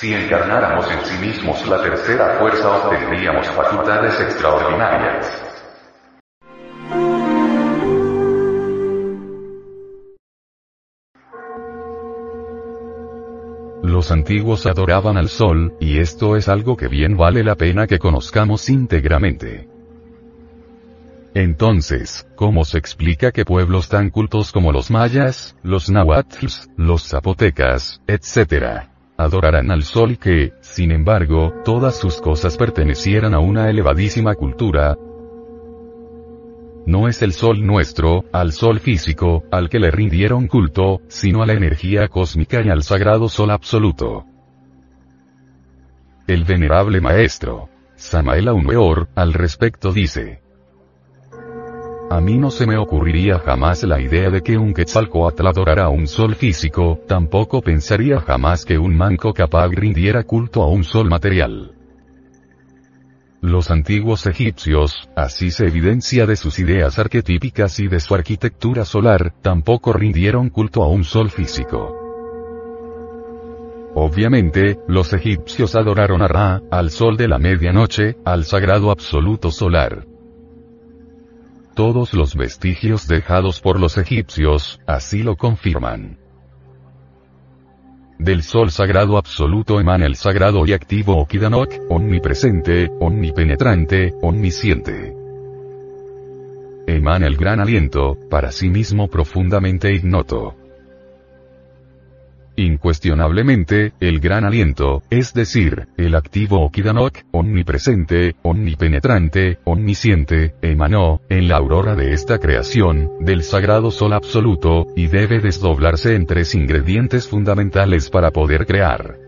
Si encarnáramos en sí mismos la tercera fuerza obtendríamos facultades extraordinarias. Los antiguos adoraban al sol, y esto es algo que bien vale la pena que conozcamos íntegramente. Entonces, ¿cómo se explica que pueblos tan cultos como los mayas, los nahuatls, los zapotecas, etc., adorarán al sol que, sin embargo, todas sus cosas pertenecieran a una elevadísima cultura, no es el sol nuestro, al sol físico, al que le rindieron culto, sino a la energía cósmica y al sagrado sol absoluto. El venerable maestro, Samael Aumeor, al respecto dice, a mí no se me ocurriría jamás la idea de que un Quetzalcoatl adorara un sol físico, tampoco pensaría jamás que un manco capaz rindiera culto a un sol material. Los antiguos egipcios, así se evidencia de sus ideas arquetípicas y de su arquitectura solar, tampoco rindieron culto a un sol físico. Obviamente, los egipcios adoraron a Ra, al sol de la medianoche, al sagrado absoluto solar. Todos los vestigios dejados por los egipcios, así lo confirman. Del sol sagrado absoluto emana el sagrado y activo Okidanok, omnipresente, omnipenetrante, omnisciente. Emana el gran aliento, para sí mismo profundamente ignoto. Incuestionablemente, el gran aliento, es decir, el activo Okidanok, omnipresente, omnipenetrante, omnisciente, emanó, en la aurora de esta creación, del sagrado sol absoluto, y debe desdoblarse en tres ingredientes fundamentales para poder crear.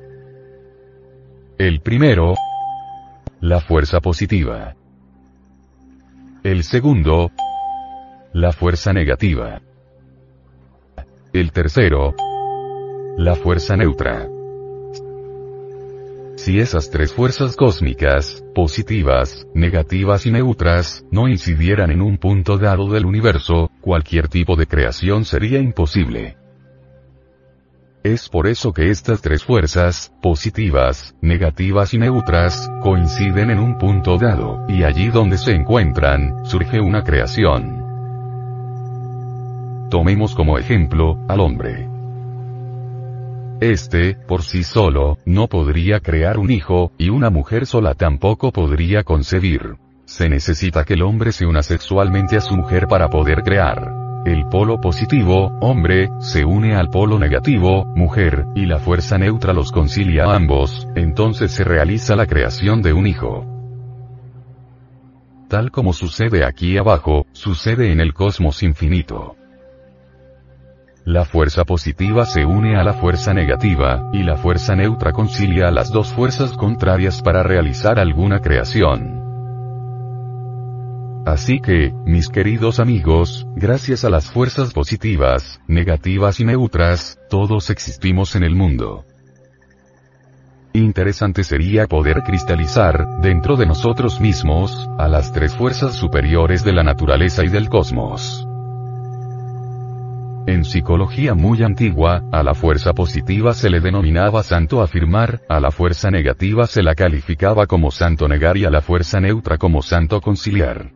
El primero, la fuerza positiva. El segundo, la fuerza negativa. El tercero, la fuerza neutra. Si esas tres fuerzas cósmicas, positivas, negativas y neutras, no incidieran en un punto dado del universo, cualquier tipo de creación sería imposible. Es por eso que estas tres fuerzas, positivas, negativas y neutras, coinciden en un punto dado, y allí donde se encuentran, surge una creación. Tomemos como ejemplo, al hombre. Este, por sí solo, no podría crear un hijo, y una mujer sola tampoco podría concebir. Se necesita que el hombre se una sexualmente a su mujer para poder crear. El polo positivo, hombre, se une al polo negativo, mujer, y la fuerza neutra los concilia a ambos, entonces se realiza la creación de un hijo. Tal como sucede aquí abajo, sucede en el cosmos infinito. La fuerza positiva se une a la fuerza negativa, y la fuerza neutra concilia a las dos fuerzas contrarias para realizar alguna creación. Así que, mis queridos amigos, gracias a las fuerzas positivas, negativas y neutras, todos existimos en el mundo. Interesante sería poder cristalizar, dentro de nosotros mismos, a las tres fuerzas superiores de la naturaleza y del cosmos. En psicología muy antigua, a la fuerza positiva se le denominaba santo afirmar, a la fuerza negativa se la calificaba como santo negar y a la fuerza neutra como santo conciliar.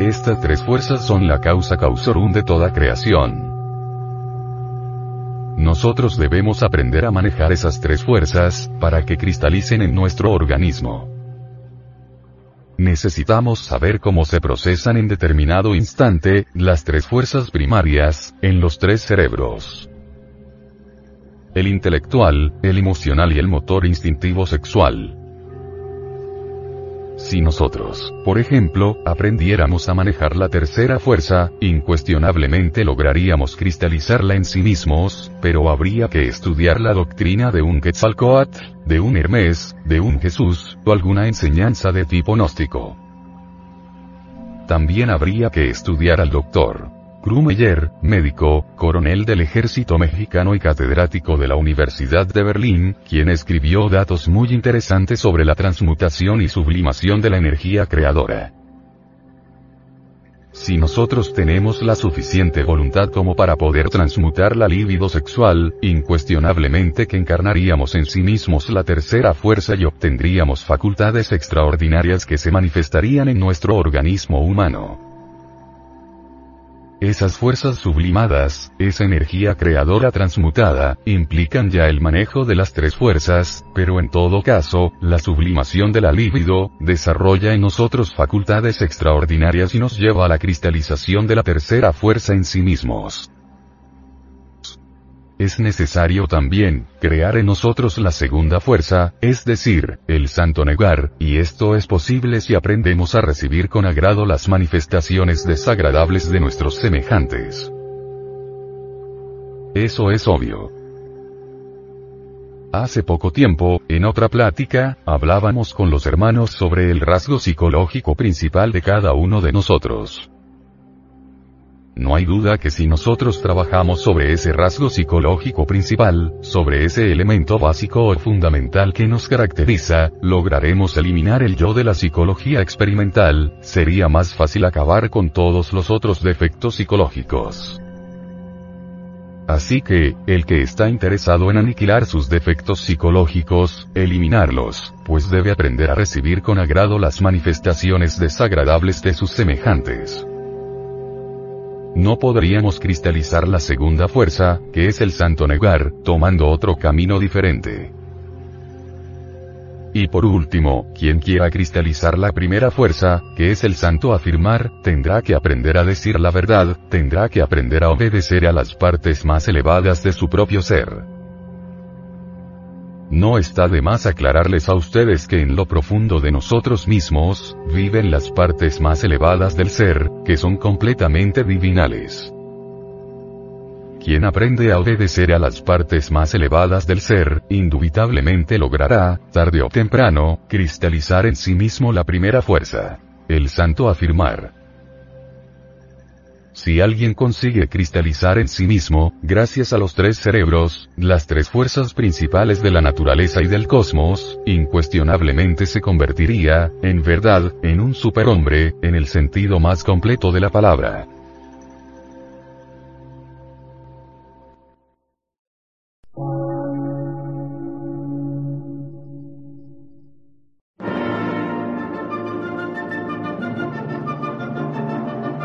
Estas tres fuerzas son la causa causorum de toda creación. Nosotros debemos aprender a manejar esas tres fuerzas, para que cristalicen en nuestro organismo. Necesitamos saber cómo se procesan en determinado instante, las tres fuerzas primarias, en los tres cerebros. El intelectual, el emocional y el motor instintivo sexual. Si nosotros, por ejemplo, aprendiéramos a manejar la tercera fuerza, incuestionablemente lograríamos cristalizarla en sí mismos, pero habría que estudiar la doctrina de un Quetzalcoatl, de un Hermes, de un Jesús, o alguna enseñanza de tipo gnóstico. También habría que estudiar al doctor Krumeyer, médico, coronel del ejército mexicano y catedrático de la Universidad de Berlín, quien escribió datos muy interesantes sobre la transmutación y sublimación de la energía creadora. Si nosotros tenemos la suficiente voluntad como para poder transmutar la libido sexual, incuestionablemente que encarnaríamos en sí mismos la tercera fuerza y obtendríamos facultades extraordinarias que se manifestarían en nuestro organismo humano. Esas fuerzas sublimadas, esa energía creadora transmutada, implican ya el manejo de las tres fuerzas, pero en todo caso, la sublimación de la líbido, desarrolla en nosotros facultades extraordinarias y nos lleva a la cristalización de la tercera fuerza en sí mismos es necesario también, crear en nosotros la segunda fuerza, es decir, el santo negar, y esto es posible si aprendemos a recibir con agrado las manifestaciones desagradables de nuestros semejantes. Eso es obvio. Hace poco tiempo, en otra plática, hablábamos con los hermanos sobre el rasgo psicológico principal de cada uno de nosotros. No hay duda que si nosotros trabajamos sobre ese rasgo psicológico principal, sobre ese elemento básico o fundamental que nos caracteriza, lograremos eliminar el yo de la psicología experimental, sería más fácil acabar con todos los otros defectos psicológicos. Así que, el que está interesado en aniquilar sus defectos psicológicos, eliminarlos, pues debe aprender a recibir con agrado las manifestaciones desagradables de sus semejantes no podríamos cristalizar la segunda fuerza, que es el santo negar, tomando otro camino diferente. Y por último, quien quiera cristalizar la primera fuerza, que es el santo afirmar, tendrá que aprender a decir la verdad, tendrá que aprender a obedecer a las partes más elevadas de su propio ser. No está de más aclararles a ustedes que en lo profundo de nosotros mismos, viven las partes más elevadas del ser, que son completamente divinales. Quien aprende a obedecer a las partes más elevadas del ser, indubitablemente logrará, tarde o temprano, cristalizar en sí mismo la primera fuerza. El santo afirmar. Si alguien consigue cristalizar en sí mismo, gracias a los tres cerebros, las tres fuerzas principales de la naturaleza y del cosmos, incuestionablemente se convertiría, en verdad, en un superhombre, en el sentido más completo de la palabra.